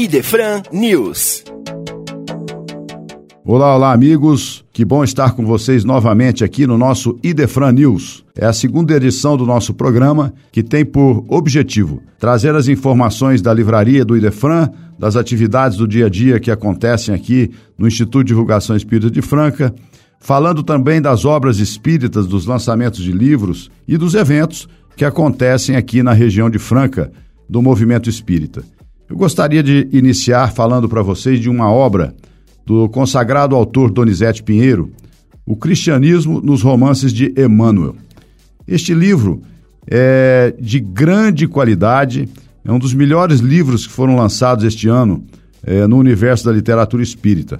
Idefran News. Olá, olá, amigos. Que bom estar com vocês novamente aqui no nosso Idefran News. É a segunda edição do nosso programa que tem por objetivo trazer as informações da livraria do Idefran, das atividades do dia a dia que acontecem aqui no Instituto de Divulgação Espírita de Franca, falando também das obras espíritas, dos lançamentos de livros e dos eventos que acontecem aqui na região de Franca do movimento espírita. Eu gostaria de iniciar falando para vocês de uma obra do consagrado autor Donizete Pinheiro, O Cristianismo nos Romances de Emmanuel. Este livro é de grande qualidade, é um dos melhores livros que foram lançados este ano é, no universo da literatura espírita.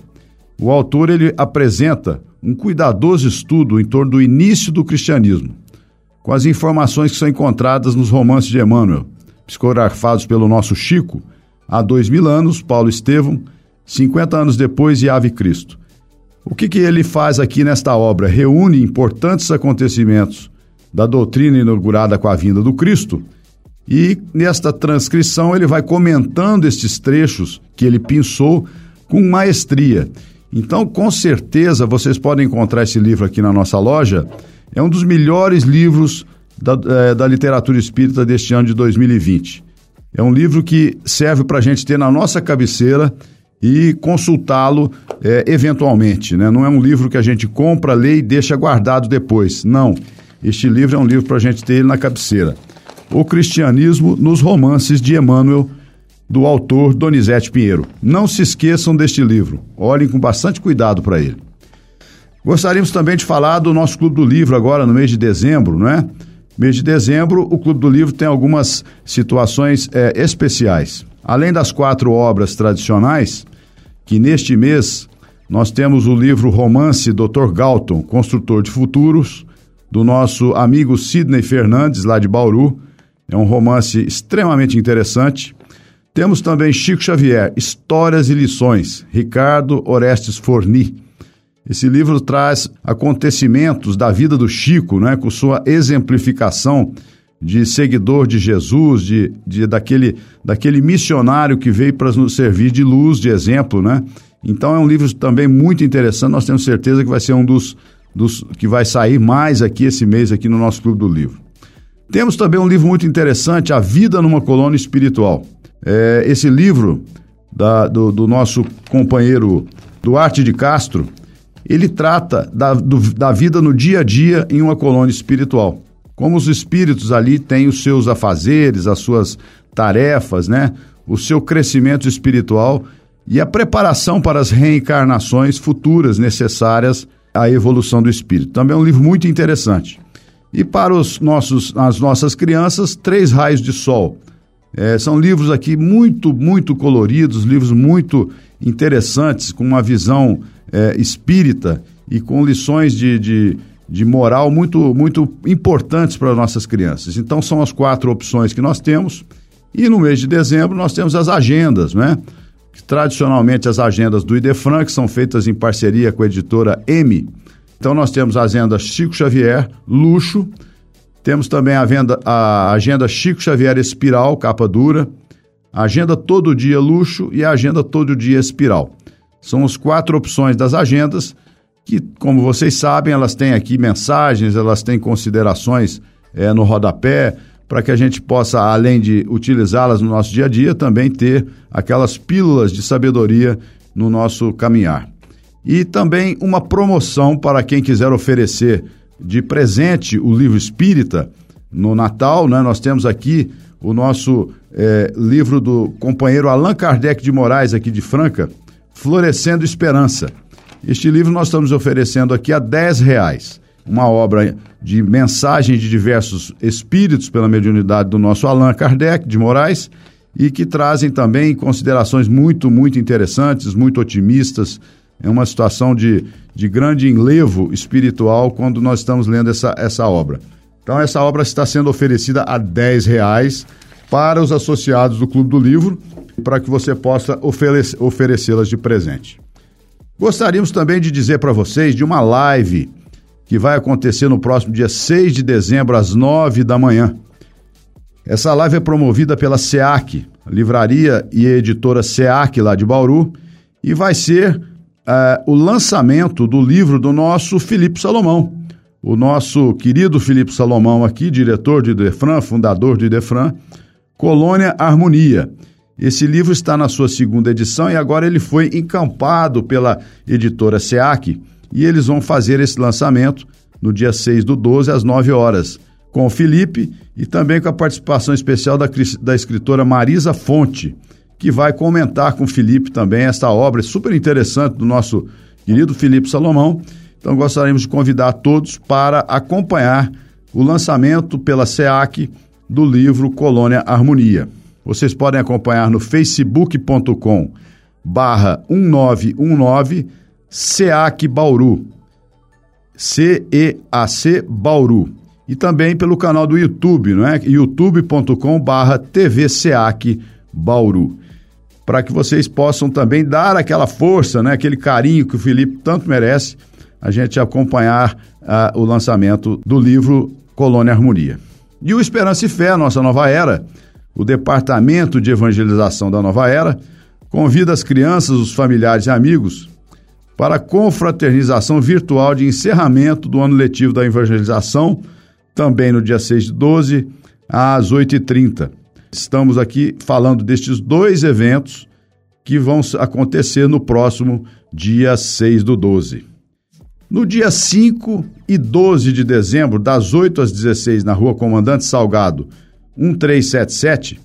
O autor ele apresenta um cuidadoso estudo em torno do início do cristianismo, com as informações que são encontradas nos romances de Emmanuel, psicografados pelo nosso Chico, há dois mil anos, Paulo Estevão, 50 anos depois Ave Cristo. O que, que ele faz aqui nesta obra? Reúne importantes acontecimentos da doutrina inaugurada com a vinda do Cristo e nesta transcrição ele vai comentando estes trechos que ele pensou com maestria. Então, com certeza, vocês podem encontrar esse livro aqui na nossa loja. É um dos melhores livros da, é, da literatura espírita deste ano de 2020. É um livro que serve para a gente ter na nossa cabeceira e consultá-lo é, eventualmente. Né? Não é um livro que a gente compra, lê e deixa guardado depois. Não. Este livro é um livro para a gente ter ele na cabeceira. O Cristianismo nos Romances de Emmanuel, do autor Donizete Pinheiro. Não se esqueçam deste livro. Olhem com bastante cuidado para ele. Gostaríamos também de falar do nosso Clube do Livro agora no mês de dezembro, não é? Mês de dezembro, o Clube do Livro tem algumas situações é, especiais. Além das quatro obras tradicionais, que neste mês nós temos o livro Romance Dr. Galton, Construtor de Futuros, do nosso amigo Sidney Fernandes, lá de Bauru. É um romance extremamente interessante. Temos também Chico Xavier, Histórias e Lições, Ricardo Orestes Forni. Esse livro traz acontecimentos da vida do Chico, né, com sua exemplificação de seguidor de Jesus, de, de daquele, daquele missionário que veio para nos servir de luz, de exemplo, né? Então é um livro também muito interessante. Nós temos certeza que vai ser um dos, dos que vai sair mais aqui esse mês aqui no nosso clube do livro. Temos também um livro muito interessante, A Vida numa Colônia Espiritual. É, esse livro da, do, do nosso companheiro Duarte de Castro, ele trata da, do, da vida no dia a dia em uma colônia espiritual. Como os espíritos ali têm os seus afazeres, as suas tarefas, né? O seu crescimento espiritual e a preparação para as reencarnações futuras necessárias à evolução do espírito. Também é um livro muito interessante. E para os nossos, as nossas crianças, Três Raios de Sol. É, são livros aqui muito, muito coloridos, livros muito interessantes, com uma visão é, espírita e com lições de, de, de moral muito, muito importantes para nossas crianças. Então, são as quatro opções que nós temos. E no mês de dezembro, nós temos as agendas, né? Tradicionalmente, as agendas do Idefran, que são feitas em parceria com a editora M. Então, nós temos a agenda Chico Xavier, Luxo. Temos também a, venda, a agenda Chico Xavier Espiral, capa dura. Agenda Todo Dia Luxo e agenda Todo Dia Espiral. São as quatro opções das agendas que, como vocês sabem, elas têm aqui mensagens, elas têm considerações é, no rodapé, para que a gente possa, além de utilizá-las no nosso dia a dia, também ter aquelas pílulas de sabedoria no nosso caminhar. E também uma promoção para quem quiser oferecer de presente o livro espírita no Natal, né? Nós temos aqui o nosso é, livro do companheiro Allan Kardec de Moraes, aqui de Franca, Florescendo Esperança. Este livro nós estamos oferecendo aqui a 10 reais. Uma obra de mensagem de diversos espíritos pela mediunidade do nosso Allan Kardec de Moraes e que trazem também considerações muito, muito interessantes, muito otimistas. É uma situação de, de grande enlevo espiritual quando nós estamos lendo essa, essa obra. Então, essa obra está sendo oferecida a 10 reais para os associados do Clube do Livro para que você possa oferecê-las de presente. Gostaríamos também de dizer para vocês de uma live que vai acontecer no próximo dia 6 de dezembro, às 9 da manhã. Essa live é promovida pela SEAC, livraria e editora SEAC lá de Bauru, e vai ser uh, o lançamento do livro do nosso Felipe Salomão. O nosso querido Felipe Salomão aqui, diretor de Idefran, fundador de Idefran, Colônia Harmonia. Esse livro está na sua segunda edição e agora ele foi encampado pela editora SEAC e eles vão fazer esse lançamento no dia 6 do 12 às 9 horas com o Felipe e também com a participação especial da, da escritora Marisa Fonte, que vai comentar com o Felipe também esta obra super interessante do nosso querido Felipe Salomão. Então gostaríamos de convidar todos para acompanhar o lançamento pela SEAC do livro Colônia Harmonia. Vocês podem acompanhar no facebook.com barra 1919 SEAC Bauru. C-E-A-C Bauru e também pelo canal do YouTube, não é? youtube.com barra TVSEAC Bauru. Para que vocês possam também dar aquela força, né? aquele carinho que o Felipe tanto merece, a gente acompanhar uh, o lançamento do livro Colônia Harmonia. E o Esperança e Fé, nossa nova era, o Departamento de Evangelização da Nova Era, convida as crianças, os familiares e amigos para a confraternização virtual de encerramento do ano letivo da evangelização também no dia 6 de 12, às 8h30. Estamos aqui falando destes dois eventos que vão acontecer no próximo dia 6 do 12. No dia 5 e 12 de dezembro, das 8 às 16, na rua Comandante Salgado, 1377,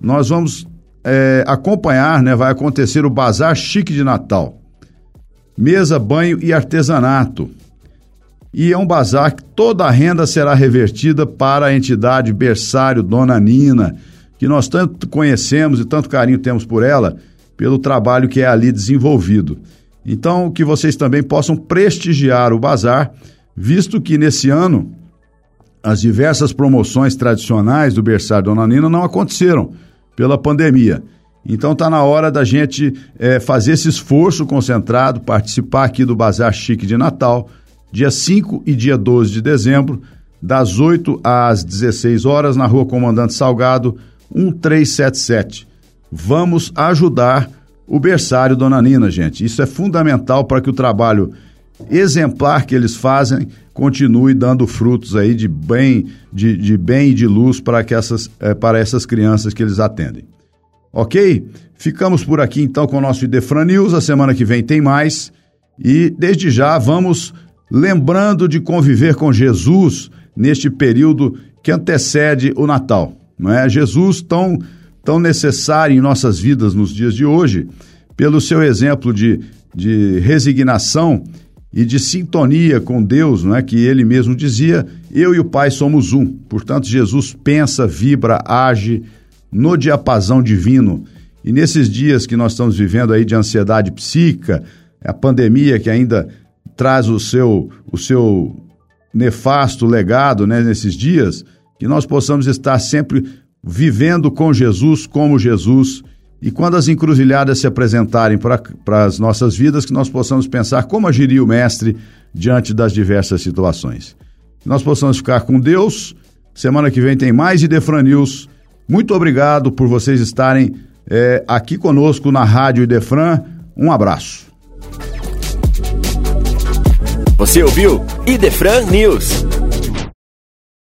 nós vamos é, acompanhar, né, vai acontecer o Bazar Chique de Natal. Mesa, banho e artesanato e é um bazar que toda a renda será revertida para a entidade berçário Dona Nina, que nós tanto conhecemos e tanto carinho temos por ela, pelo trabalho que é ali desenvolvido. Então, que vocês também possam prestigiar o bazar, visto que nesse ano as diversas promoções tradicionais do berçário Dona Nina não aconteceram pela pandemia. Então está na hora da gente é, fazer esse esforço concentrado, participar aqui do Bazar Chique de Natal, dia 5 e dia 12 de dezembro, das 8 às 16 horas, na rua Comandante Salgado, 1377. Vamos ajudar o berçário Dona Nina, gente. Isso é fundamental para que o trabalho exemplar que eles fazem continue dando frutos aí de bem, de, de bem e de luz para, que essas, é, para essas crianças que eles atendem. Ok? Ficamos por aqui então com o nosso Idefran News. A semana que vem tem mais. E desde já vamos lembrando de conviver com Jesus neste período que antecede o Natal. Não é? Jesus tão, tão necessário em nossas vidas nos dias de hoje, pelo seu exemplo de, de resignação e de sintonia com Deus, não é que ele mesmo dizia: "Eu e o Pai somos um". Portanto, Jesus pensa, vibra, age no diapasão divino. E nesses dias que nós estamos vivendo aí de ansiedade psíquica, a pandemia que ainda traz o seu, o seu nefasto legado né, nesses dias, que nós possamos estar sempre vivendo com Jesus, como Jesus, e quando as encruzilhadas se apresentarem para as nossas vidas, que nós possamos pensar como agiria o Mestre diante das diversas situações. Que nós possamos ficar com Deus. Semana que vem tem mais Idefran News. Muito obrigado por vocês estarem é, aqui conosco na Rádio Idefran. Um abraço. Você ouviu Idefran News.